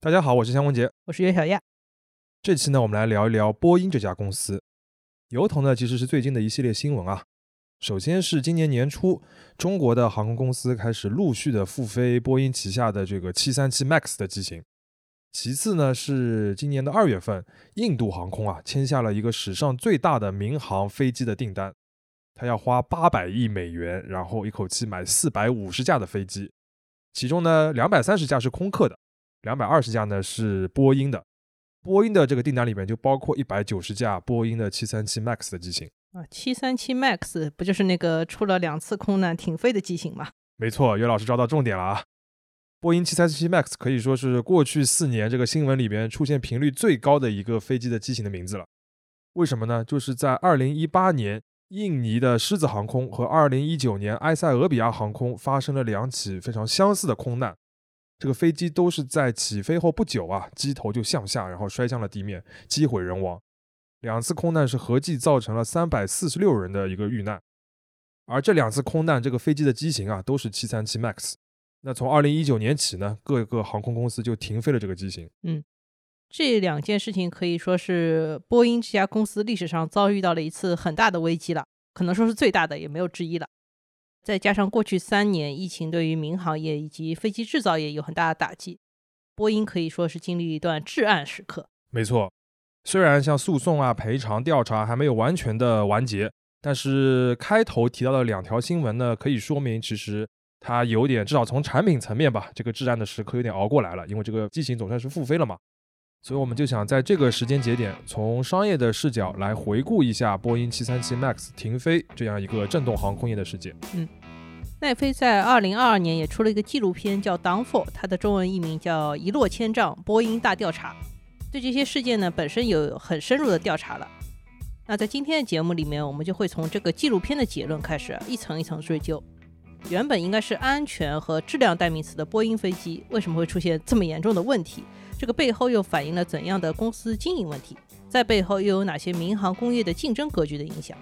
大家好，我是香文杰。我是袁小亚。这期呢，我们来聊一聊波音这家公司。由头呢，其实是最近的一系列新闻啊。首先是今年年初，中国的航空公司开始陆续的复飞波音旗下的这个737 MAX 的机型。其次呢，是今年的二月份，印度航空啊签下了一个史上最大的民航飞机的订单，它要花八百亿美元，然后一口气买四百五十架的飞机，其中呢，两百三十架是空客的，两百二十架呢是波音的。波音的这个订单里面就包括一百九十架波音的七三七 MAX 的机型啊七三七 MAX 不就是那个出了两次空难停飞的机型吗？没错，岳老师抓到重点了啊。波音七三七 MAX 可以说是过去四年这个新闻里边出现频率最高的一个飞机的机型的名字了。为什么呢？就是在二零一八年，印尼的狮子航空和二零一九年埃塞俄比亚航空发生了两起非常相似的空难。这个飞机都是在起飞后不久啊，机头就向下，然后摔向了地面，机毁人亡。两次空难是合计造成了346人的一个遇难。而这两次空难，这个飞机的机型啊，都是737 MAX。那从二零一九年起呢，各个航空公司就停飞了这个机型。嗯，这两件事情可以说是波音这家公司历史上遭遇到了一次很大的危机了，可能说是最大的，也没有之一了。再加上过去三年疫情对于民航业以及飞机制造业有很大的打击，波音可以说是经历一段至暗时刻。没错，虽然像诉讼啊、赔偿、调查还没有完全的完结，但是开头提到的两条新闻呢，可以说明其实。它有点，至少从产品层面吧，这个至暗的时刻有点熬过来了，因为这个机型总算是复飞了嘛。所以我们就想在这个时间节点，从商业的视角来回顾一下波音737 MAX 停飞这样一个震动航空业的事件。嗯，奈飞在2022年也出了一个纪录片，叫《Downfall》，它的中文译名叫《一落千丈：波音大调查》。对这些事件呢，本身有很深入的调查了。那在今天的节目里面，我们就会从这个纪录片的结论开始，一层一层追究。原本应该是安全和质量代名词的波音飞机，为什么会出现这么严重的问题？这个背后又反映了怎样的公司经营问题？在背后又有哪些民航工业的竞争格局的影响？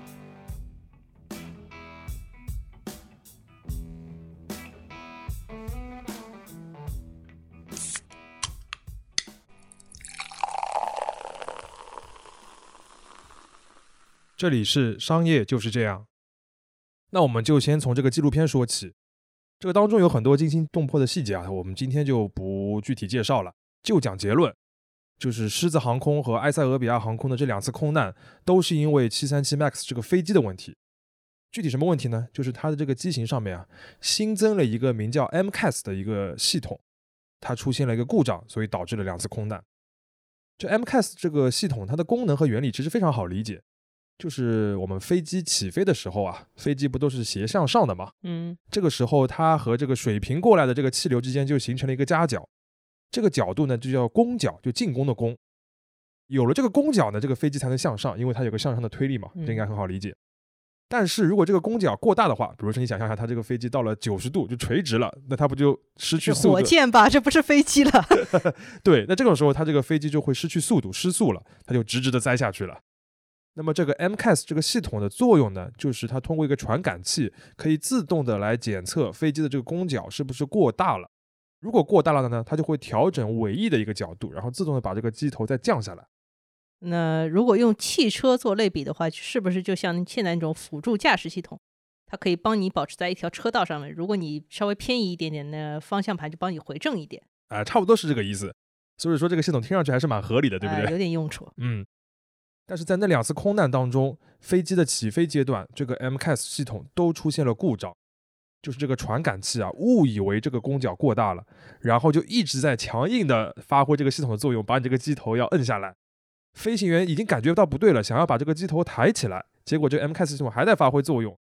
这里是商业就是这样。那我们就先从这个纪录片说起，这个当中有很多惊心动魄的细节啊，我们今天就不具体介绍了，就讲结论，就是狮子航空和埃塞俄比亚航空的这两次空难都是因为737 MAX 这个飞机的问题。具体什么问题呢？就是它的这个机型上面啊，新增了一个名叫 MCAS 的一个系统，它出现了一个故障，所以导致了两次空难。这 MCAS 这个系统它的功能和原理其实非常好理解。就是我们飞机起飞的时候啊，飞机不都是斜向上的吗？嗯，这个时候它和这个水平过来的这个气流之间就形成了一个夹角，这个角度呢就叫攻角，就进攻的攻。有了这个攻角呢，这个飞机才能向上，因为它有个向上的推力嘛，这应该很好理解。但是如果这个攻角过大的话，比如说你想象一下，它这个飞机到了九十度就垂直了，那它不就失去速度？火箭吧，这不是飞机了。对，那这种时候它这个飞机就会失去速度，失速了，它就直直的栽下去了。那么这个 MCAS 这个系统的作用呢，就是它通过一个传感器，可以自动的来检测飞机的这个攻角是不是过大了。如果过大了的呢，它就会调整尾翼的一个角度，然后自动的把这个机头再降下来。那如果用汽车做类比的话，是不是就像现在那种辅助驾驶系统，它可以帮你保持在一条车道上面？如果你稍微偏移一点点，那方向盘就帮你回正一点。啊，差不多是这个意思。所以说这个系统听上去还是蛮合理的，对不对？有点用处。嗯。但是在那两次空难当中，飞机的起飞阶段，这个 MCAS 系统都出现了故障，就是这个传感器啊误以为这个攻角过大了，然后就一直在强硬的发挥这个系统的作用，把你这个机头要摁下来。飞行员已经感觉到不对了，想要把这个机头抬起来，结果这 MCAS 系统还在发挥作用，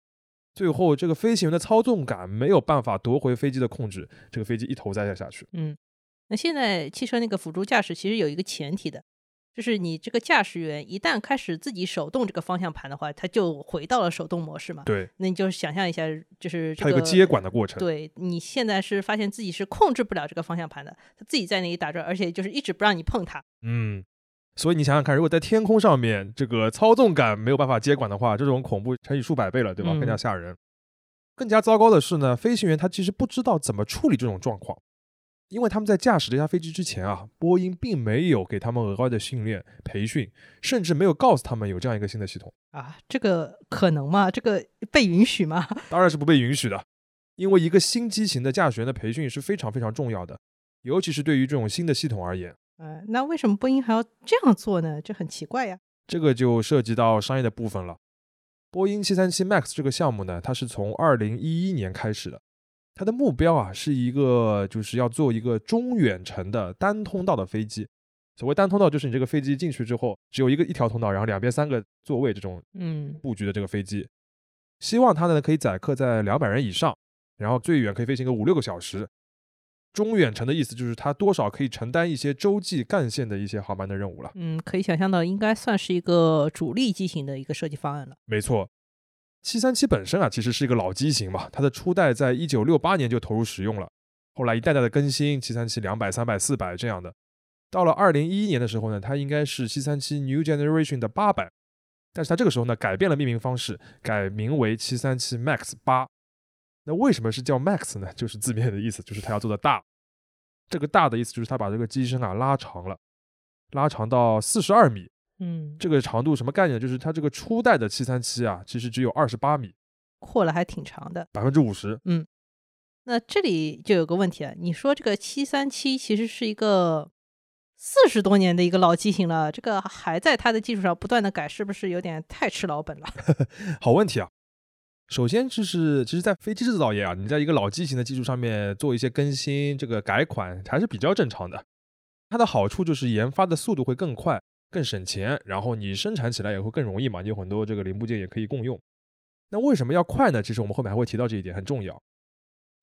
最后这个飞行员的操纵感没有办法夺回飞机的控制，这个飞机一头栽了下去。嗯，那现在汽车那个辅助驾驶其实有一个前提的。就是你这个驾驶员一旦开始自己手动这个方向盘的话，他就回到了手动模式嘛。对，那你就想象一下，就是它有个接管的过程。对你现在是发现自己是控制不了这个方向盘的，他自己在那里打转，而且就是一直不让你碰它。嗯，所以你想想看，如果在天空上面这个操纵感没有办法接管的话，这种恐怖乘以数百倍了，对吧？更加吓人。更加糟糕的是呢，飞行员他其实不知道怎么处理这种状况。因为他们在驾驶这架飞机之前啊，波音并没有给他们额外的训练培训，甚至没有告诉他们有这样一个新的系统。啊，这个可能吗？这个被允许吗？当然是不被允许的，因为一个新机型的驾驶员的培训是非常非常重要的，尤其是对于这种新的系统而言。呃，那为什么波音还要这样做呢？这很奇怪呀。这个就涉及到商业的部分了。波音737 MAX 这个项目呢，它是从2011年开始的，它的目标啊是一个就是要做一个中远程的单通道的飞机。所谓单通道，就是你这个飞机进去之后只有一个一条通道，然后两边三个座位这种嗯布局的这个飞机。希望它呢可以载客在两百人以上，然后最远可以飞行个五六个小时。中远程的意思就是它多少可以承担一些洲际干线的一些航班的任务了。嗯，可以想象到，应该算是一个主力机型的一个设计方案了。没错，七三七本身啊其实是一个老机型嘛，它的初代在一九六八年就投入使用了，后来一代代的更新，七三七两百、三百、四百这样的。到了二零一一年的时候呢，它应该是七三七 New Generation 的八百，但是它这个时候呢改变了命名方式，改名为七三七 MAX 八。那为什么是叫 Max 呢？就是字面的意思，就是它要做的大。这个大的意思就是它把这个机身啊拉长了，拉长到四十二米。嗯，这个长度什么概念？就是它这个初代的七三七啊，其实只有二十八米，扩了还挺长的。百分之五十。嗯那这里就有个问题了，你说这个七三七其实是一个四十多年的一个老机型了，这个还在它的基础上不断的改，是不是有点太吃老本了？好问题啊！首先就是，其实，在飞机制造业啊，你在一个老机型的基础上面做一些更新、这个改款，还是比较正常的。它的好处就是研发的速度会更快、更省钱，然后你生产起来也会更容易嘛，你有很多这个零部件也可以共用。那为什么要快呢？其实我们后面还会提到这一点，很重要。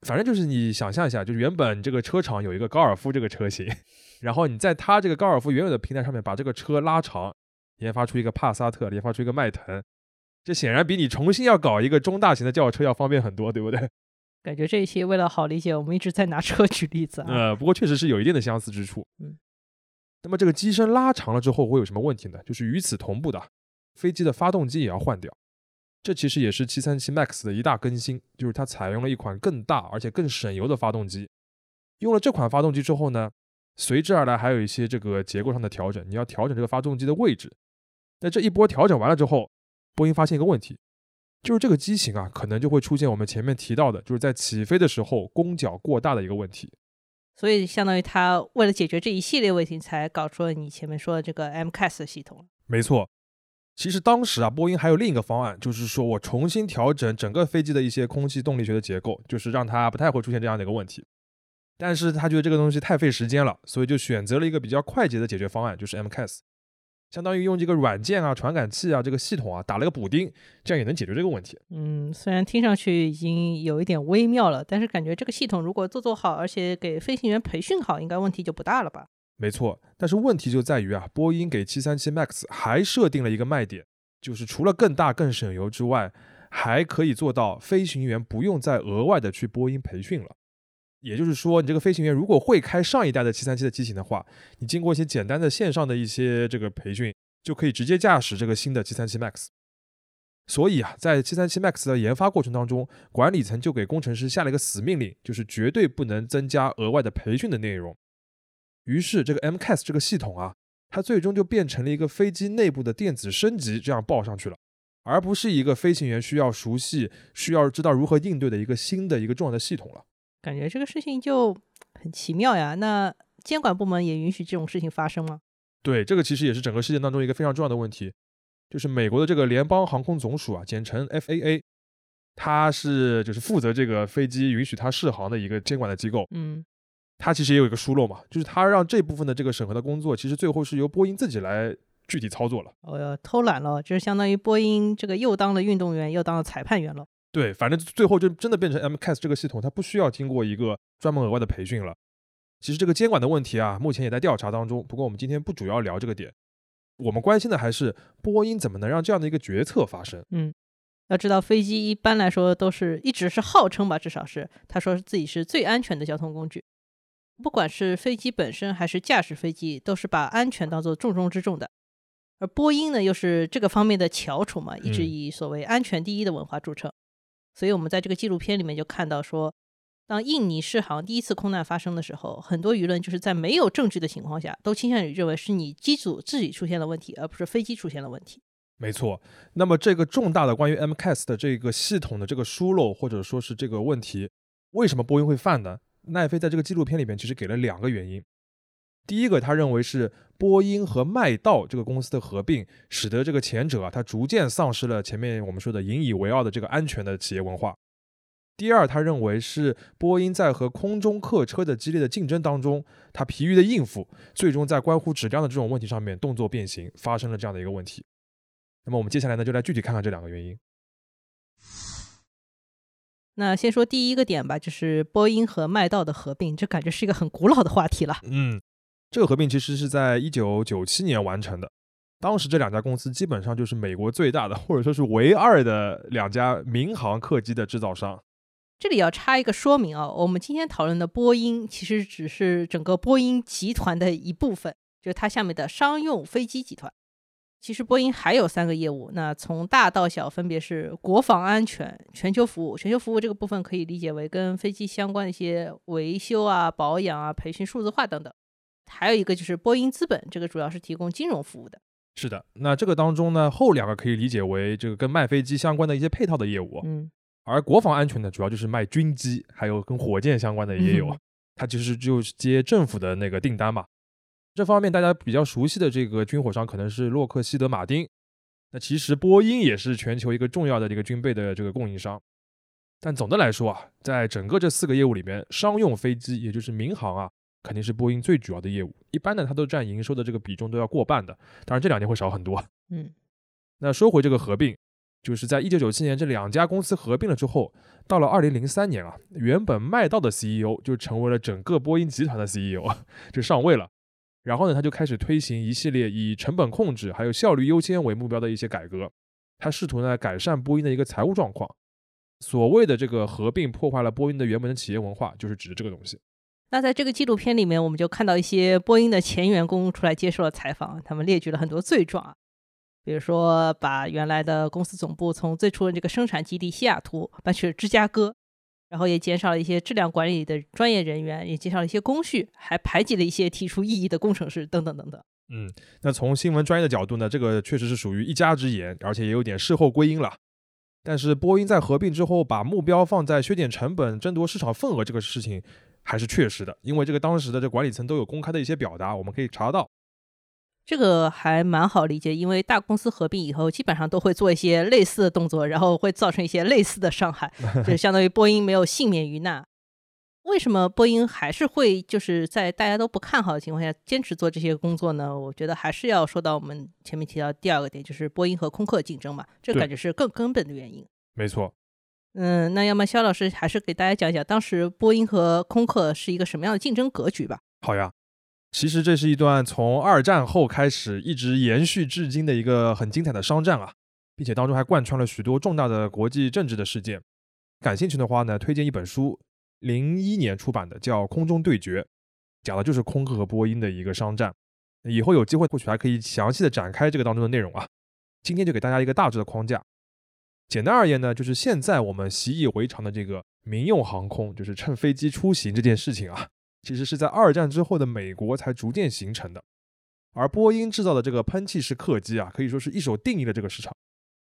反正就是你想象一下，就是原本这个车厂有一个高尔夫这个车型，然后你在它这个高尔夫原有的平台上面把这个车拉长，研发出一个帕萨特，研发出一个迈腾，这显然比你重新要搞一个中大型的轿车要方便很多，对不对？感觉这一期为了好理解，我们一直在拿车举例子啊。呃，不过确实是有一定的相似之处。嗯，那么这个机身拉长了之后会有什么问题呢？就是与此同步的，飞机的发动机也要换掉。这其实也是737 MAX 的一大更新，就是它采用了一款更大而且更省油的发动机。用了这款发动机之后呢，随之而来还有一些这个结构上的调整，你要调整这个发动机的位置。那这一波调整完了之后，波音发现一个问题，就是这个机型啊，可能就会出现我们前面提到的，就是在起飞的时候弓角过大的一个问题。所以相当于他为了解决这一系列问题，才搞出了你前面说的这个 MCAS 系统。没错，其实当时啊，波音还有另一个方案，就是说我重新调整整个飞机的一些空气动力学的结构，就是让它不太会出现这样的一个问题。但是他觉得这个东西太费时间了，所以就选择了一个比较快捷的解决方案，就是 MCAS，相当于用这个软件啊、传感器啊、这个系统啊打了个补丁，这样也能解决这个问题。嗯，虽然听上去已经有一点微妙了，但是感觉这个系统如果做做好，而且给飞行员培训好，应该问题就不大了吧？没错，但是问题就在于啊，波音给737 MAX 还设定了一个卖点，就是除了更大更省油之外，还可以做到飞行员不用再额外的去波音培训了。也就是说，你这个飞行员如果会开上一代的737的机型的话，你经过一些简单的线上的一些这个培训，就可以直接驾驶这个新的737 MAX。所以啊，在737 MAX 的研发过程当中，管理层就给工程师下了一个死命令，就是绝对不能增加额外的培训的内容。于是，这个 MCAS 这个系统啊，它最终就变成了一个飞机内部的电子升级，这样报上去了，而不是一个飞行员需要熟悉、需要知道如何应对的一个新的一个重要的系统了。感觉这个事情就很奇妙呀。那监管部门也允许这种事情发生吗？对，这个其实也是整个事件当中一个非常重要的问题，就是美国的这个联邦航空总署啊，简称 FAA，它是就是负责这个飞机允许它试航的一个监管的机构。嗯，它其实也有一个疏漏嘛，就是它让这部分的这个审核的工作，其实最后是由波音自己来具体操作了。哦哟偷懒了，就是相当于波音这个又当了运动员，又当了裁判员了。对，反正最后就真的变成 MCAS 这个系统，它不需要经过一个专门额外的培训了。其实这个监管的问题啊，目前也在调查当中。不过我们今天不主要聊这个点，我们关心的还是波音怎么能让这样的一个决策发生。嗯，要知道飞机一般来说都是一直是号称吧，至少是他说自己是最安全的交通工具，不管是飞机本身还是驾驶飞机，都是把安全当做重中之重的。而波音呢，又是这个方面的翘楚嘛，一直嗯以所谓安全第一的文化著称。所以我们在这个纪录片里面就看到说，当印尼世航第一次空难发生的时候，很多舆论就是在没有证据的情况下，都倾向于认为是你机组自己出现了问题，而不是飞机出现了问题。没错，那么这个重大的关于 MCAS 的这个系统的这个疏漏，或者说是这个问题，为什么波音会犯呢？奈飞在这个纪录片里面其实给了两个原因。第一个，他认为是波音和麦道这个公司的合并，使得这个前者啊，它逐渐丧失了前面我们说的引以为傲的这个安全的企业文化。第二，他认为是波音在和空中客车的激烈的竞争当中，他疲于的应付，最终在关乎质量的这种问题上面动作变形，发生了这样的一个问题。那么我们接下来呢，就来具体看看这两个原因。那先说第一个点吧，就是波音和麦道的合并，这感觉是一个很古老的话题了。嗯，这个合并其实是在一九九七年完成的，当时这两家公司基本上就是美国最大的，或者说是唯二的两家民航客机的制造商。这里要插一个说明啊，我们今天讨论的波音其实只是整个波音集团的一部分，就是它下面的商用飞机集团。其实波音还有三个业务，那从大到小分别是国防安全、全球服务。全球服务这个部分可以理解为跟飞机相关的一些维修啊、保养啊、培训、数字化等等。还有一个就是波音资本，这个主要是提供金融服务的。是的，那这个当中呢，后两个可以理解为这个跟卖飞机相关的一些配套的业务。嗯，而国防安全呢，主要就是卖军机，还有跟火箭相关的也有。它其实就是接政府的那个订单嘛。这方面大家比较熟悉的这个军火商可能是洛克希德马丁，那其实波音也是全球一个重要的这个军备的这个供应商。但总的来说啊，在整个这四个业务里面，商用飞机也就是民航啊，肯定是波音最主要的业务。一般呢，它都占营收的这个比重都要过半的。当然这两年会少很多。嗯，那说回这个合并，就是在一九九七年这两家公司合并了之后，到了二零零三年啊，原本麦道的 CEO 就成为了整个波音集团的 CEO，就上位了。然后呢，他就开始推行一系列以成本控制还有效率优先为目标的一些改革。他试图呢改善波音的一个财务状况。所谓的这个合并破坏了波音的原本的企业文化，就是指这个东西。那在这个纪录片里面，我们就看到一些波音的前员工出来接受了采访，他们列举了很多罪状，比如说把原来的公司总部从最初的这个生产基地西雅图搬去了芝加哥。然后也减少了一些质量管理的专业人员，也减少了一些工序，还排挤了一些提出异议的工程师等等等等。嗯，那从新闻专业的角度呢，这个确实是属于一家之言，而且也有点事后归因了。但是波音在合并之后，把目标放在削减成本、争夺市场份额这个事情，还是确实的，因为这个当时的这管理层都有公开的一些表达，我们可以查到。这个还蛮好理解，因为大公司合并以后，基本上都会做一些类似的动作，然后会造成一些类似的伤害，就相当于波音没有幸免于难。为什么波音还是会就是在大家都不看好的情况下坚持做这些工作呢？我觉得还是要说到我们前面提到第二个点，就是波音和空客竞争嘛，这感觉是更根本的原因。没错。嗯，那要么肖老师还是给大家讲一讲当时波音和空客是一个什么样的竞争格局吧。好呀。其实这是一段从二战后开始一直延续至今的一个很精彩的商战啊，并且当中还贯穿了许多重大的国际政治的事件。感兴趣的话呢，推荐一本书，零一年出版的，叫《空中对决》，讲的就是空客和波音的一个商战。以后有机会或许还可以详细的展开这个当中的内容啊。今天就给大家一个大致的框架。简单而言呢，就是现在我们习以为常的这个民用航空，就是乘飞机出行这件事情啊。其实是在二战之后的美国才逐渐形成的，而波音制造的这个喷气式客机啊，可以说是一手定义了这个市场，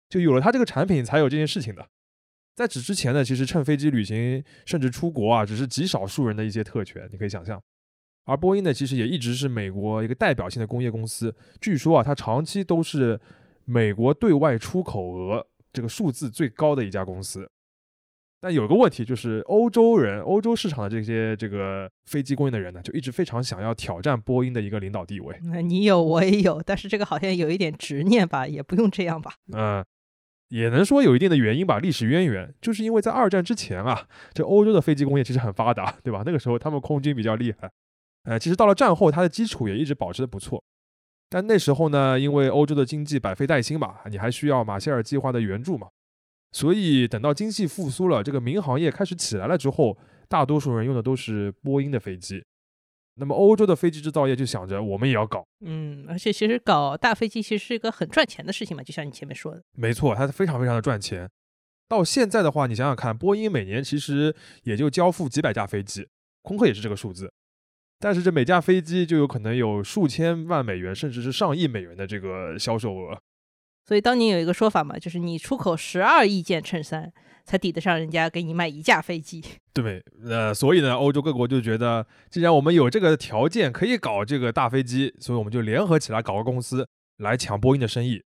就有了它这个产品才有这件事情的。在此之前呢，其实乘飞机旅行甚至出国啊，只是极少数人的一些特权，你可以想象。而波音呢，其实也一直是美国一个代表性的工业公司，据说啊，它长期都是美国对外出口额这个数字最高的一家公司。但有个问题，就是欧洲人、欧洲市场的这些这个飞机供应的人呢，就一直非常想要挑战波音的一个领导地位。那你有，我也有，但是这个好像有一点执念吧，也不用这样吧？嗯，也能说有一定的原因吧，历史渊源，就是因为在二战之前啊，这欧洲的飞机工业其实很发达，对吧？那个时候他们空军比较厉害。呃，其实到了战后，它的基础也一直保持的不错。但那时候呢，因为欧洲的经济百废待兴嘛，你还需要马歇尔计划的援助嘛。所以等到经济复苏了，这个民航业开始起来了之后，大多数人用的都是波音的飞机。那么欧洲的飞机制造业就想着我们也要搞。嗯，而且其实搞大飞机其实是一个很赚钱的事情嘛，就像你前面说的。没错，它非常非常的赚钱。到现在的话，你想想看，波音每年其实也就交付几百架飞机，空客也是这个数字，但是这每架飞机就有可能有数千万美元，甚至是上亿美元的这个销售额。所以当年有一个说法嘛，就是你出口十二亿件衬衫，才抵得上人家给你卖一架飞机。对，呃，所以呢，欧洲各国就觉得，既然我们有这个条件可以搞这个大飞机，所以我们就联合起来搞个公司来抢波音的生意。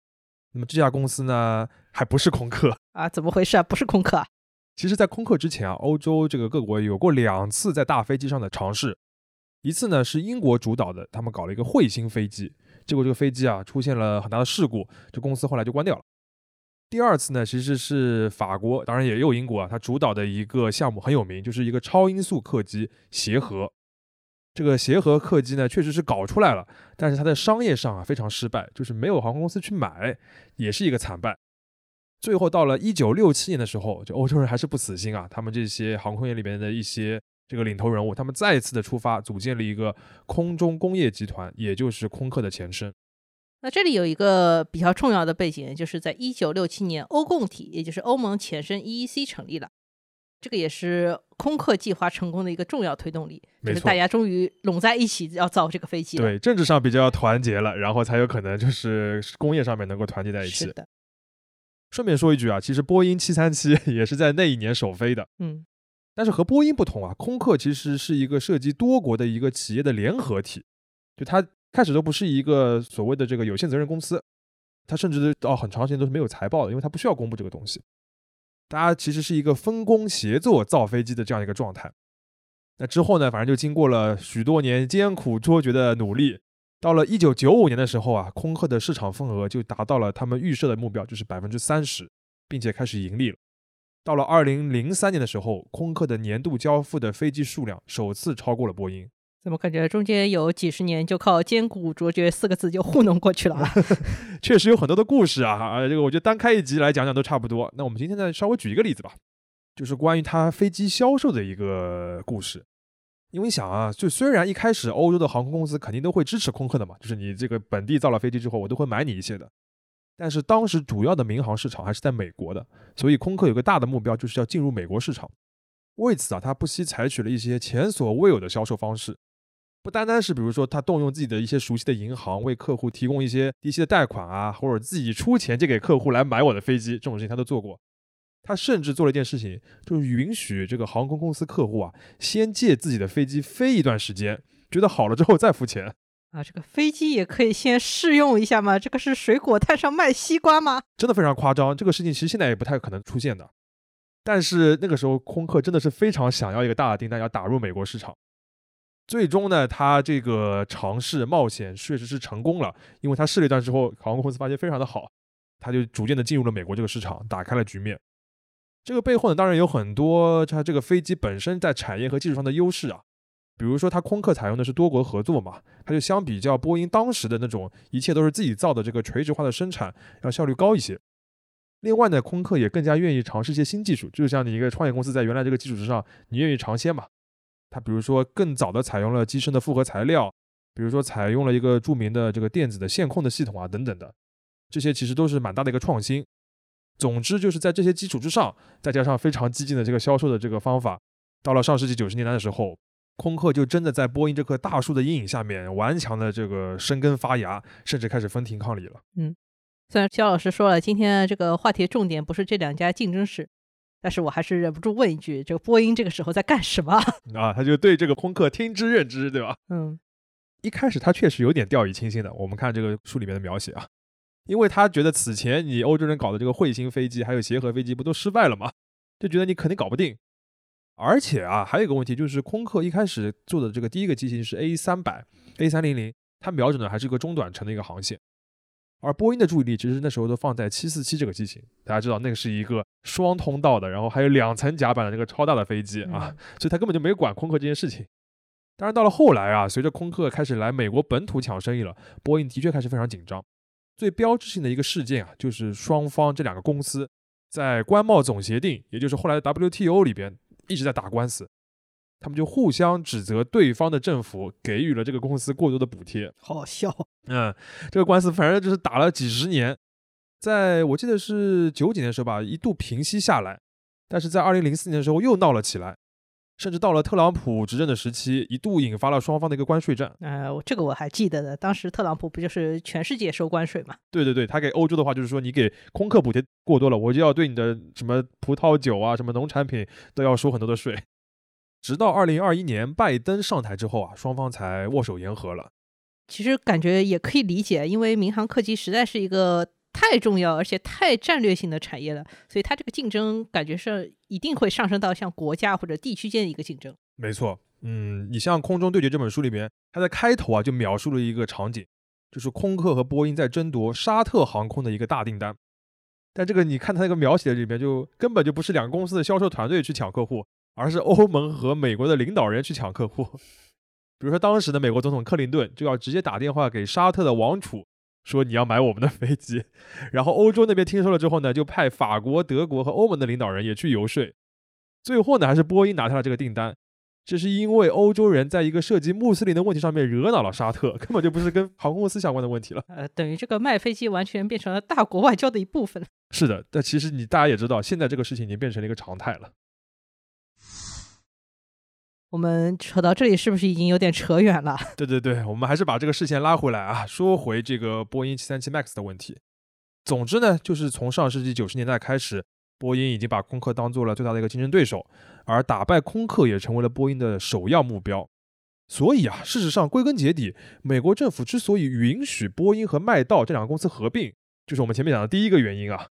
那么这家公司呢，还不是空客啊？怎么回事啊？不是空客啊？其实，在空客之前啊，欧洲这个各国有过两次在大飞机上的尝试，一次呢是英国主导的，他们搞了一个彗星飞机。结果这个飞机啊出现了很大的事故，这公司后来就关掉了。第二次呢，其实是法国，当然也有英国啊，它主导的一个项目很有名，就是一个超音速客机协和。这个协和客机呢，确实是搞出来了，但是它在商业上啊非常失败，就是没有航空公司去买，也是一个惨败。最后到了一九六七年的时候，就欧洲人还是不死心啊，他们这些航空业里面的一些。这个领头人物，他们再一次的出发，组建了一个空中工业集团，也就是空客的前身。那这里有一个比较重要的背景，就是在一九六七年，欧共体，也就是欧盟前身 EEC 成立了，这个也是空客计划成功的一个重要推动力。就是大家终于拢在一起要造这个飞机。对，政治上比较团结了，然后才有可能就是工业上面能够团结在一起。是的。顺便说一句啊，其实波音七三七 也是在那一年首飞的。嗯。但是和波音不同啊，空客其实是一个涉及多国的一个企业的联合体，就它开始都不是一个所谓的这个有限责任公司，它甚至到很长时间都是没有财报的，因为它不需要公布这个东西。大家其实是一个分工协作造飞机的这样一个状态。那之后呢，反正就经过了许多年艰苦卓绝的努力，到了一九九五年的时候啊，空客的市场份额就达到了他们预设的目标，就是百分之三十，并且开始盈利了。到了二零零三年的时候，空客的年度交付的飞机数量首次超过了波音。怎么感觉中间有几十年就靠艰苦卓绝四个字就糊弄过去了？确实有很多的故事啊！啊，这个我觉得单开一集来讲讲都差不多。那我们今天再稍微举一个例子吧，就是关于它飞机销售的一个故事。因为你想啊，就虽然一开始欧洲的航空公司肯定都会支持空客的嘛，就是你这个本地造了飞机之后，我都会买你一些的。但是当时主要的民航市场还是在美国的，所以空客有个大的目标，就是要进入美国市场。为此啊，他不惜采取了一些前所未有的销售方式，不单单是比如说他动用自己的一些熟悉的银行为客户提供一些低息的贷款啊，或者自己出钱借给客户来买我的飞机，这种事情他都做过。他甚至做了一件事情，就是允许这个航空公司客户啊，先借自己的飞机飞一段时间，觉得好了之后再付钱。啊，这个飞机也可以先试用一下吗？这个是水果摊上卖西瓜吗？真的非常夸张，这个事情其实现在也不太可能出现的。但是那个时候，空客真的是非常想要一个大的订单，要打入美国市场。最终呢，他这个尝试冒险确实是成功了，因为他试了一段之后，航空公司发现非常的好，他就逐渐的进入了美国这个市场，打开了局面。这个背后呢，当然有很多它这个飞机本身在产业和技术上的优势啊。比如说，它空客采用的是多国合作嘛，它就相比较波音当时的那种一切都是自己造的这个垂直化的生产，要效率高一些。另外呢，空客也更加愿意尝试一些新技术，就像你一个创业公司在原来这个基础之上，你愿意尝鲜嘛。它比如说更早的采用了机身的复合材料，比如说采用了一个著名的这个电子的线控的系统啊等等的，这些其实都是蛮大的一个创新。总之就是在这些基础之上，再加上非常激进的这个销售的这个方法，到了上世纪九十年代的时候。空客就真的在波音这棵大树的阴影下面顽强的这个生根发芽，甚至开始分庭抗礼了。嗯，虽然肖老师说了今天这个话题重点不是这两家竞争史，但是我还是忍不住问一句：这个波音这个时候在干什么 啊？他就对这个空客听之任之，对吧？嗯，一开始他确实有点掉以轻心的。我们看这个书里面的描写啊，因为他觉得此前你欧洲人搞的这个彗星飞机还有协和飞机不都失败了吗？就觉得你肯定搞不定。而且啊，还有一个问题就是，空客一开始做的这个第一个机型是 A 三百、A 三零零，它瞄准的还是一个中短程的一个航线。而波音的注意力其实那时候都放在七四七这个机型，大家知道那个是一个双通道的，然后还有两层甲板的那个超大的飞机啊，所以他根本就没管空客这件事情。当然到了后来啊，随着空客开始来美国本土抢生意了，波音的确开始非常紧张。最标志性的一个事件啊，就是双方这两个公司在关贸总协定，也就是后来的 WTO 里边。一直在打官司，他们就互相指责对方的政府给予了这个公司过多的补贴。好笑，嗯，这个官司反正就是打了几十年，在我记得是九几年的时候吧，一度平息下来，但是在二零零四年的时候又闹了起来，甚至到了特朗普执政的时期，一度引发了双方的一个关税战。呃，这个我还记得的，当时特朗普不就是全世界收关税嘛？对对对，他给欧洲的话就是说，你给空客补贴过多了，我就要对你的什么葡萄酒啊、什么农产品都要收很多的税。直到二零二一年拜登上台之后啊，双方才握手言和了。其实感觉也可以理解，因为民航客机实在是一个太重要而且太战略性的产业了，所以它这个竞争感觉是一定会上升到像国家或者地区间的一个竞争。没错，嗯，你像《空中对决》这本书里面，它在开头啊就描述了一个场景，就是空客和波音在争夺沙特航空的一个大订单。但这个你看它那个描写里面，就根本就不是两个公司的销售团队去抢客户，而是欧盟和美国的领导人去抢客户。比如说，当时的美国总统克林顿就要直接打电话给沙特的王储，说你要买我们的飞机。然后欧洲那边听说了之后呢，就派法国、德国和欧盟的领导人也去游说。最后呢，还是波音拿下了这个订单。这是因为欧洲人在一个涉及穆斯林的问题上面惹恼了沙特，根本就不是跟航空公司相关的问题了。呃，等于这个卖飞机完全变成了大国外交的一部分。是的，但其实你大家也知道，现在这个事情已经变成了一个常态了。我们扯到这里是不是已经有点扯远了？对对对，我们还是把这个视线拉回来啊，说回这个波音737 MAX 的问题。总之呢，就是从上世纪九十年代开始，波音已经把空客当做了最大的一个竞争对手，而打败空客也成为了波音的首要目标。所以啊，事实上归根结底，美国政府之所以允许波音和麦道这两个公司合并，就是我们前面讲的第一个原因啊，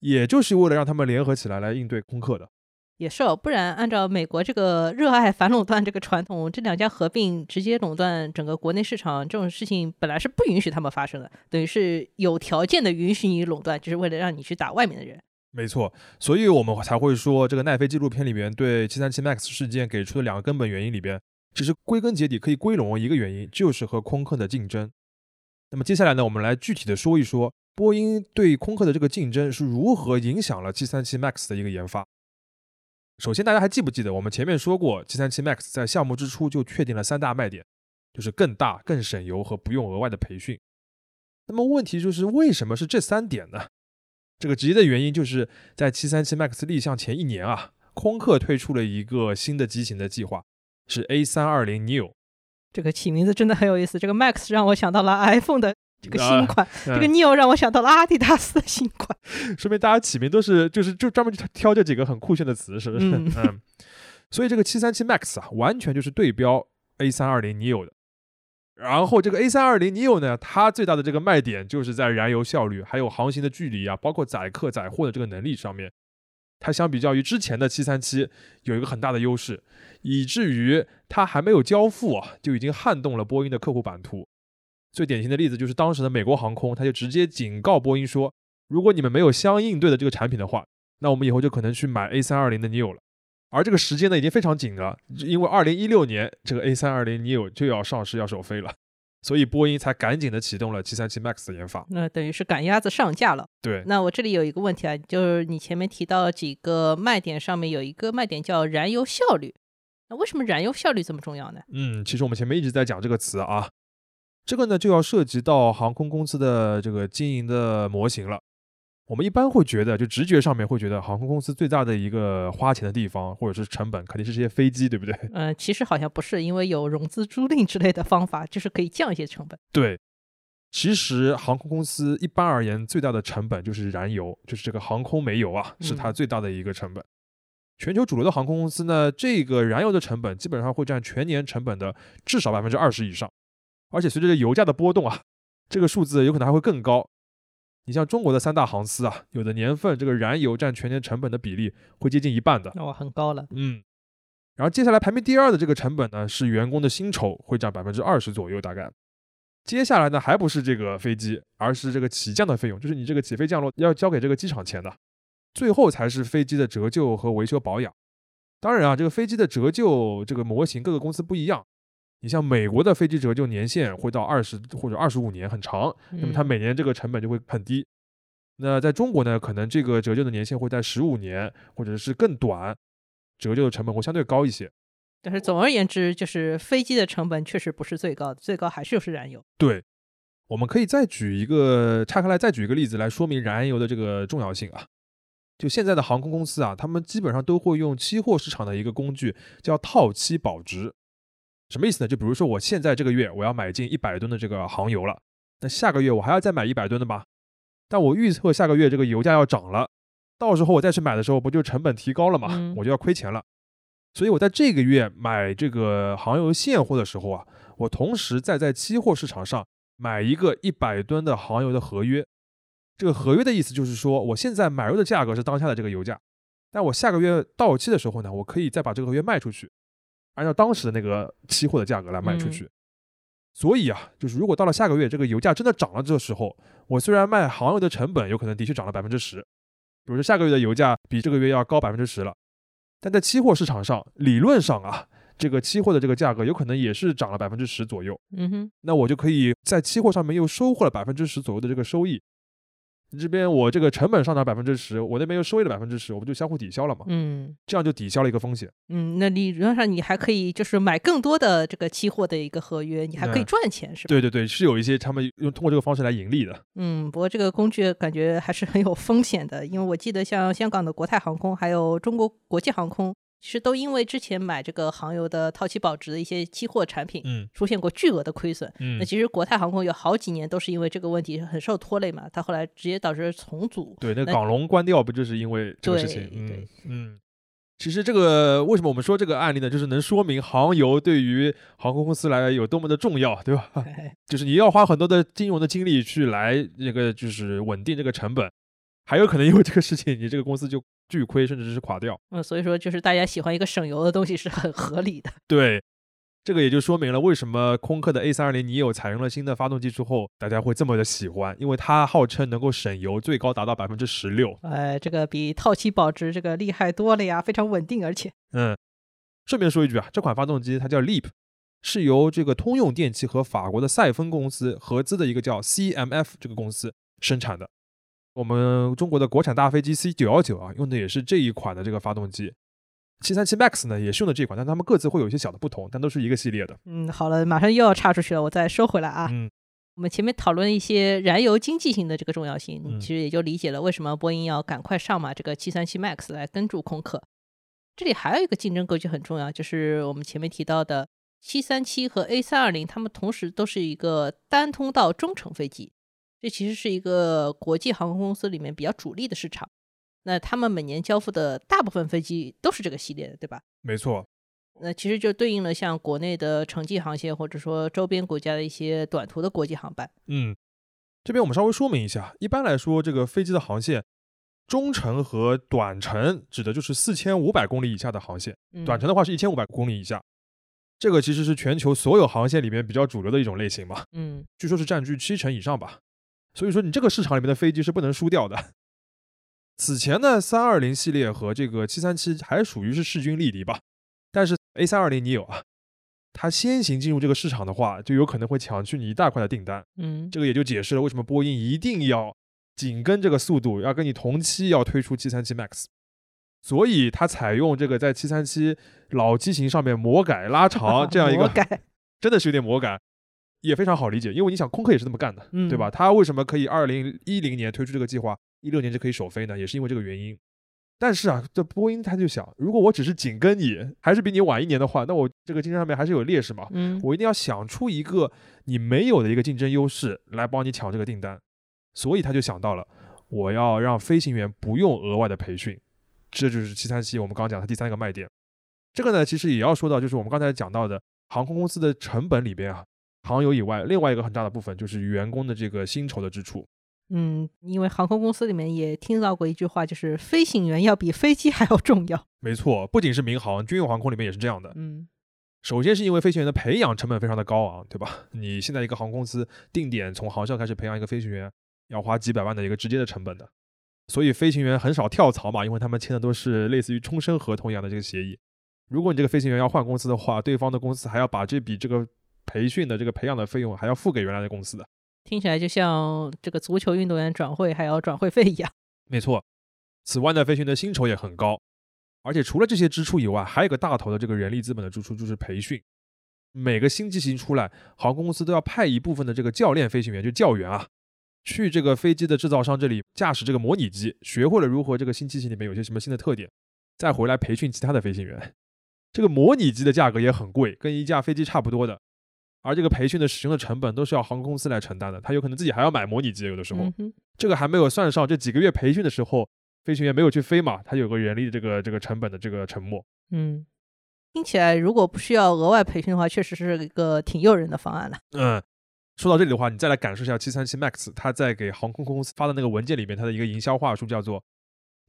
也就是为了让他们联合起来来应对空客的。也是哦，不然按照美国这个热爱反垄断这个传统，这两家合并直接垄断整个国内市场这种事情本来是不允许他们发生的，等于是有条件的允许你垄断，就是为了让你去打外面的人。没错，所以我们才会说这个奈飞纪录片里面对737 MAX 事件给出的两个根本原因里边，其实归根结底可以归拢一个原因，就是和空客的竞争。那么接下来呢，我们来具体的说一说波音对空客的这个竞争是如何影响了737 MAX 的一个研发。首先，大家还记不记得我们前面说过，737 MAX 在项目之初就确定了三大卖点，就是更大、更省油和不用额外的培训。那么问题就是为什么是这三点呢？这个直接的原因就是在737 MAX 立项前一年啊，空客推出了一个新的机型的计划，是 A320 Neo。这个起名字真的很有意思，这个 Max 让我想到了 iPhone 的。这个新款，这个 Neo 让我想到了阿迪达斯的新款，说明大家起名都是就是就专门挑这几个很酷炫的词，是不是？嗯，所以这个七三七 MAX 啊，完全就是对标 A 三二零 Neo 的。然后这个 A 三二零 Neo 呢，它最大的这个卖点就是在燃油效率，还有航行的距离啊，包括载客载货的这个能力上面，它相比较于之前的七三七有一个很大的优势，以至于它还没有交付啊，就已经撼动了波音的客户版图。最典型的例子就是当时的美国航空，他就直接警告波音说，如果你们没有相应对的这个产品的话，那我们以后就可能去买 A 三二零的 Neo 了。而这个时间呢已经非常紧了，因为二零一六年这个 A 三二零 Neo 就要上市要首飞了，所以波音才赶紧的启动了七三七 MAX 的研发。那等于是赶鸭子上架了。对。那我这里有一个问题啊，就是你前面提到几个卖点上面有一个卖点叫燃油效率，那为什么燃油效率这么重要呢？嗯，其实我们前面一直在讲这个词啊。这个呢，就要涉及到航空公司的这个经营的模型了。我们一般会觉得，就直觉上面会觉得，航空公司最大的一个花钱的地方，或者是成本，肯定是这些飞机，对不对？嗯，其实好像不是，因为有融资租赁之类的方法，就是可以降一些成本。对，其实航空公司一般而言，最大的成本就是燃油，就是这个航空煤油啊，是它最大的一个成本。全球主流的航空公司呢，这个燃油的成本基本上会占全年成本的至少百分之二十以上。而且随着这油价的波动啊，这个数字有可能还会更高。你像中国的三大航司啊，有的年份这个燃油占全年成本的比例会接近一半的，那我，很高了。嗯，然后接下来排名第二的这个成本呢，是员工的薪酬，会占百分之二十左右，大概。接下来呢，还不是这个飞机，而是这个起降的费用，就是你这个起飞降落要交给这个机场钱的。最后才是飞机的折旧和维修保养。当然啊，这个飞机的折旧这个模型各个公司不一样。你像美国的飞机折旧年限会到二十或者二十五年，很长，那么它每年这个成本就会很低。那在中国呢，可能这个折旧的年限会在十五年或者是更短，折旧的成本会相对高一些。但是总而言之，就是飞机的成本确实不是最高的，最高还是就是燃油。对，我们可以再举一个拆开来再举一个例子来说明燃油的这个重要性啊。就现在的航空公司啊，他们基本上都会用期货市场的一个工具叫套期保值。什么意思呢？就比如说我现在这个月我要买进一百吨的这个航油了，那下个月我还要再买一百吨的吗？但我预测下个月这个油价要涨了，到时候我再去买的时候，不就成本提高了嘛？嗯我就要亏钱了。所以我在这个月买这个航油现货的时候啊，我同时再在期货市场上买一个一百吨的航油的合约。这个合约的意思就是说，我现在买入的价格是当下的这个油价，但我下个月到期的时候呢，我可以再把这个合约卖出去，按照当时的那个期货的价格来卖出去。所以啊，就是如果到了下个月这个油价真的涨了，这时候我虽然卖航油的成本有可能的确涨了百分之十，比如说下个月的油价比这个月要高百分之十了，但在期货市场上，理论上啊，这个期货的这个价格有可能也是涨了百分之十左右。嗯哼，那我就可以在期货上面又收获了百分之十左右的这个收益。这边我这个成本上涨百分之十，我那边又收益了百分之十，我不就相互抵消了嘛？嗯这样就抵消了一个风险。嗯，那理论上你还可以就是买更多的这个期货的一个合约，你还可以嗯赚钱，是吧？对对对，是有一些他们用通过这个方式来盈利的。嗯，不过这个工具感觉还是很有风险的，因为我记得像香港的国泰航空，还有中国国际航空，其实都因为之前买这个航油的套期保值的一些期货产品，嗯出现过巨额的亏损。嗯那，其实国泰航空有好几年都是因为这个问题很受拖累嘛，它后来直接导致重组。对，那那港龙关掉不就是因为这个事情？嗯对嗯。其实这个为什么我们说这个案例呢？就是能说明航油对于航空公司来有多么的重要，对吧？哎 就是你要花很多的金融的精力去来这个就是稳定这个成本，还有可能因为这个事情，你这个公司就巨亏，甚至是垮掉。嗯，所以说就是大家喜欢一个省油的东西是很合理的。对，这个也就说明了为什么空客的 A 三二零 neo 采用了新的发动机之后，大家会这么的喜欢，因为它号称能够省油最高达到百分之十六。哎，这个比套期保值这个厉害多了呀，非常稳定，而且嗯，顺便说一句啊，这款发动机它叫 Leap，是由这个通用电气和法国的赛峰公司合资的一个叫 CMF 这个公司生产的。我们中国的国产大飞机 C 九幺九啊，用的也是这一款的这个发动机。七三七 MAX 呢也是用的这款，但它们各自会有一些小的不同，但都是一个系列的。嗯，好了，马上又要插出去了，我再收回来啊。嗯我们前面讨论一些燃油经济性的这个重要性，嗯其实也就理解了为什么波音要赶快上马这个七三七 MAX 来跟住空客。这里还有一个竞争格局很重要，就是我们前面提到的七三七和 A 三二零它们同时都是一个单通道中程飞机，这其实是一个国际航空公司里面比较主力的市场。那他们每年交付的大部分飞机都是这个系列的，对吧？没错，那其实就对应了像国内的城际航线，或者说周边国家的一些短途的国际航班。嗯，这边我们稍微说明一下，一般来说，这个飞机的航线，中程和短程指的就是四千五百公里以下的航线，嗯短程的话是一千五百公里以下。这个其实是全球所有航线里面比较主流的一种类型嘛，嗯据说是占据七成以上吧。所以说你这个市场里面的飞机是不能输掉的。此前呢，三二零系列和这个七三七还属于是势均力敌吧，但是 A 三二零你有啊，它先行进入这个市场的话，就有可能会抢去你一大块的订单。嗯这个也就解释了为什么波音一定要紧跟这个速度，要跟你同期要推出七三七 MAX，所以它采用这个在七三七老机型上面魔改拉长这样一个 真的是有点魔改，也非常好理解，因为你想空客也是这么干的，嗯对吧？他为什么可以二零一零年推出这个计划，一六年就可以首飞呢？也是因为这个原因。但是啊，这波音他就想，如果我只是紧跟你，还是比你晚一年的话，那我这个竞争上面还是有劣势嘛。嗯我一定要想出一个你没有的一个竞争优势来帮你抢这个订单，所以他就想到了，我要让飞行员不用额外的培训，这就是七三七我们刚刚讲的第三个卖点。这个呢，其实也要说到，就是我们刚才讲到的航空公司的成本里边啊，航油以外，另外一个很大的部分就是员工的这个薪酬的支出。嗯，因为航空公司里面也听到过一句话，就是飞行员要比飞机还要重要。没错，不仅是民航，军用航空里面也是这样的。嗯首先是因为飞行员的培养成本非常的高昂，对吧？你现在一个航空公司定点从航校开始培养一个飞行员，要花几百万的一个直接的成本的，所以飞行员很少跳槽嘛，因为他们签的都是类似于终身合同一样的这个协议。如果你这个飞行员要换公司的话，对方的公司还要把这笔这个培训的这个培养的费用还要付给原来的公司的。听起来就像这个足球运动员转会还要转会费一样。没错，此外呢，飞行员的薪酬也很高，而且除了这些支出以外，还有一个大头的这个人力资本的支出就是培训。每个新机型出来，航空公司都要派一部分的这个教练飞行员，就教员啊，去这个飞机的制造商这里驾驶这个模拟机，学会了如何这个新机型里面有些什么新的特点，再回来培训其他的飞行员。这个模拟机的价格也很贵，跟一架飞机差不多的。而这个培训的使用的成本都是要航空公司来承担的，他有可能自己还要买模拟机，有的时候，这个还没有算上这几个月培训的时候，飞行员没有去飞嘛，他有个人力这个这个成本的这个沉没。嗯，听起来如果不需要额外培训的话，确实是一个挺诱人的方案了。嗯，说到这里的话，你再来感受一下七三七 MAX，他在给航空公司发的那个文件里面，它的一个营销话术叫做。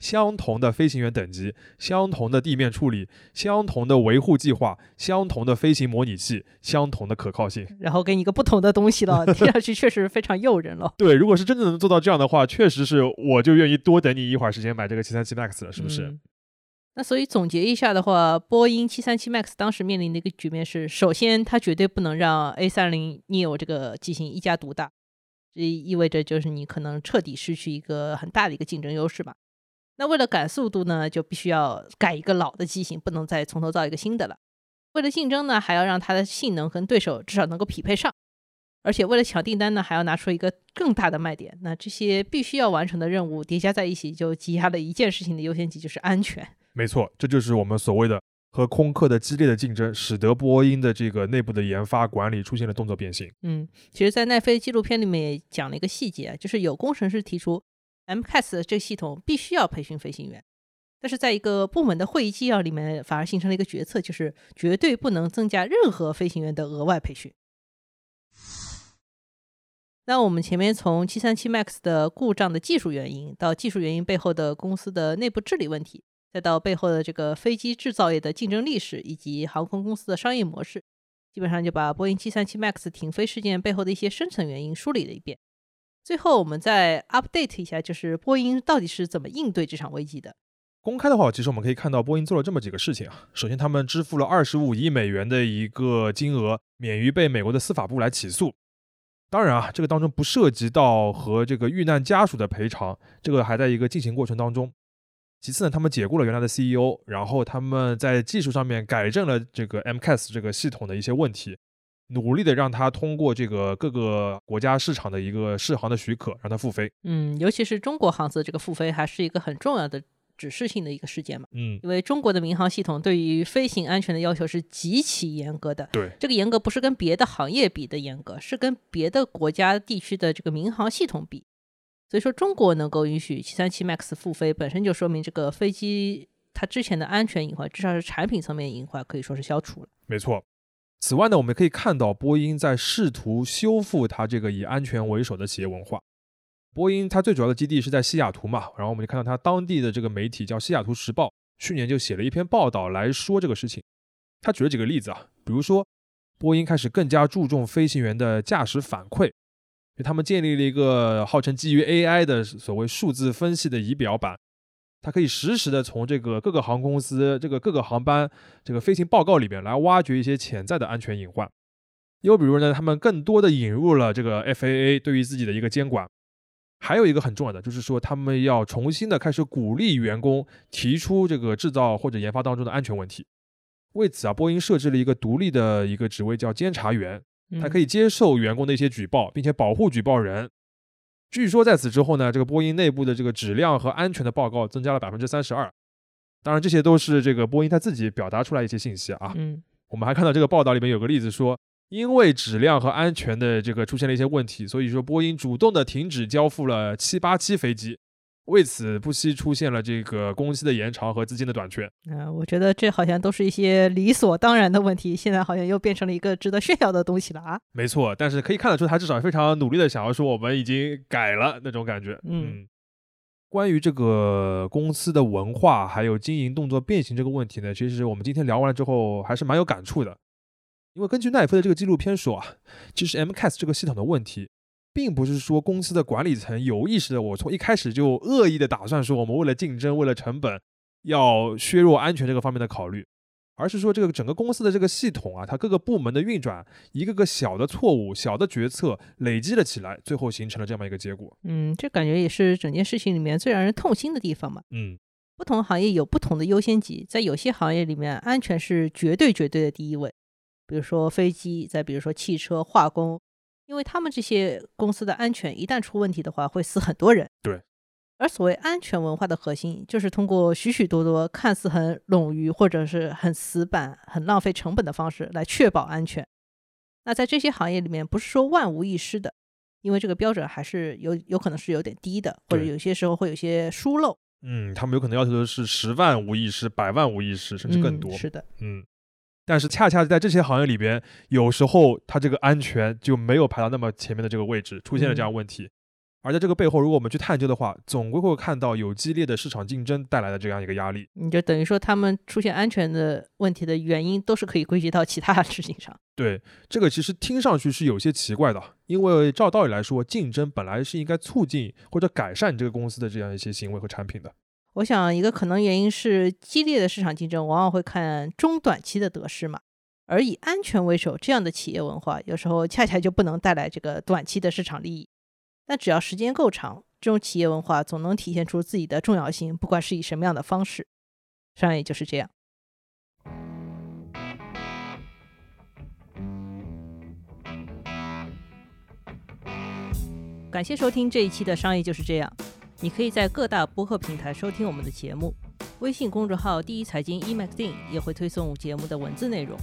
相同的飞行员等级，相同的地面处理，相同的维护计划，相同的飞行模拟器，相同的可靠性，然后给你一个不同的东西了，听上去确实非常诱人了。对，如果是真的能做到这样的话，确实是我就愿意多等你一会儿时间买这个七三七 MAX 了，是不是？那所以总结一下的话，波音七三七 MAX 当时面临的一个局面是：首先，它绝对不能让 A 三零 neo 这个机型一家独大，这意味着就是你可能彻底失去一个很大的一个竞争优势吧。那为了赶速度呢，就必须要改一个老的机型，不能再从头造一个新的了。为了竞争呢，还要让它的性能跟对手至少能够匹配上。而且为了抢订单呢，还要拿出一个更大的卖点。那这些必须要完成的任务叠加在一起，就挤压了一件事情的优先级，就是安全。没错，这就是我们所谓的和空客的激烈的竞争，使得波音的这个内部的研发管理出现了动作变形。嗯，其实，在奈飞纪录片里面也讲了一个细节，就是有工程师提出。MCAS 这个系统必须要培训飞行员，但是在一个部门的会议纪要里面，反而形成了一个决策，就是绝对不能增加任何飞行员的额外培训。那我们前面从737 MAX 的故障的技术原因，到技术原因背后的公司的内部治理问题，再到背后的这个飞机制造业的竞争历史以及航空公司的商业模式，基本上就把波音737 MAX 停飞事件背后的一些深层原因梳理了一遍。最后，我们再 update 一下，就是波音到底是怎么应对这场危机的？公开的话，其实我们可以看到，波音做了这么几个事情啊。首先，他们支付了二十五亿美元的一个金额，免于被美国的司法部来起诉。当然啊，这个当中不涉及到和这个遇难家属的赔偿，这个还在一个进行过程当中。其次呢，他们解雇了原来的 CEO，然后他们在技术上面改正了这个 MCAS 这个系统的一些问题。努力的让它通过这个各个国家市场的一个试航的许可，让它复飞。嗯，尤其是中国航司这个复飞，还是一个很重要的指示性的一个事件嘛。嗯，因为中国的民航系统对于飞行安全的要求是极其严格的。对，这个严格不是跟别的行业比的严格，是跟别的国家地区的这个民航系统比。所以说，中国能够允许737 MAX 复飞，本身就说明这个飞机它之前的安全隐患，至少是产品层面隐患，可以说是消除了。没错。此外呢，我们可以看到波音在试图修复它这个以安全为首的企业文化。波音它最主要的基地是在西雅图嘛，然后我们就看到它当地的这个媒体叫《西雅图时报》，去年就写了一篇报道来说这个事情。他举了几个例子啊，比如说波音开始更加注重飞行员的驾驶反馈，就他们建立了一个号称基于 AI 的所谓数字分析的仪表板。它可以实时的从这个各个航空公司、这个各个航班这个飞行报告里面来挖掘一些潜在的安全隐患。又比如呢，他们更多的引入了这个 FAA 对于自己的一个监管。还有一个很重要的，就是说他们要重新的开始鼓励员工提出这个制造或者研发当中的安全问题。为此啊，波音设置了一个独立的一个职位叫监察员，他可以接受员工的一些举报，并且保护举报人。据说在此之后呢，这个波音内部的这个质量和安全的报告增加了百分之三十二。当然，这些都是这个波音他自己表达出来一些信息啊。嗯，我们还看到这个报道里面有个例子说，因为质量和安全的这个出现了一些问题，所以说波音主动的停止交付了七八七飞机。为此，不惜出现了这个工期的延长和资金的短缺。嗯，我觉得这好像都是一些理所当然的问题，现在好像又变成了一个值得炫耀的东西了啊。没错，但是可以看得出，他至少非常努力的想要说，我们已经改了那种感觉。嗯，关于这个公司的文化还有经营动作变形这个问题呢，其实我们今天聊完了之后，还是蛮有感触的。因为根据奈飞的这个纪录片说啊，其实 MCAS 这个系统的问题。并不是说公司的管理层有意识的，我从一开始就恶意的打算说我们为了竞争、为了成本要削弱安全这个方面的考虑，而是说这个整个公司的这个系统啊，它各个部门的运转，一个个小的错误、小的决策累积了起来，最后形成了这么一个结果。嗯，这感觉也是整件事情里面最让人痛心的地方嘛。嗯，不同行业有不同的优先级，在有些行业里面，安全是绝对绝对的第一位。比如说飞机，再比如说汽车、化工，因为他们这些公司的安全一旦出问题的话，会死很多人。对。而所谓安全文化的核心，就是通过许许多多看似很冗余或者是很死板、很浪费成本的方式来确保安全。那在这些行业里面，不是说万无一失的，因为这个标准还是有有可能是有点低的，或者有些时候会有些疏漏。嗯，他们有可能要求的是十万无一失、百万无一失，甚至更多。是的，嗯。但是恰恰在这些行业里边，有时候它这个安全就没有排到那么前面的这个位置，出现了这样问题。而在这个背后，如果我们去探究的话，总归会看到有激烈的市场竞争带来的这样一个压力。你就等于说，他们出现安全的问题的原因，都是可以归结到其他的事情上。对，这个其实听上去是有些奇怪的，因为照道理来说，竞争本来是应该促进或者改善这个公司的这样一些行为和产品的。我想，一个可能原因是激烈的市场竞争往往会看中短期的得失嘛，而以安全为首这样的企业文化，有时候恰恰就不能带来这个短期的市场利益。但只要时间够长，这种企业文化总能体现出自己的重要性，不管是以什么样的方式。商业就是这样。感谢收听这一期的《商业就是这样》。你可以在各大播客平台收听我们的节目，微信公众号“第一财经 ”eMagazine 也会推送节目的文字内容。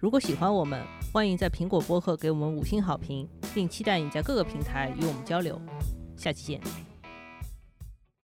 如果喜欢我们，欢迎在苹果播客给我们五星好评，并期待你在各个平台与我们交流。下期见。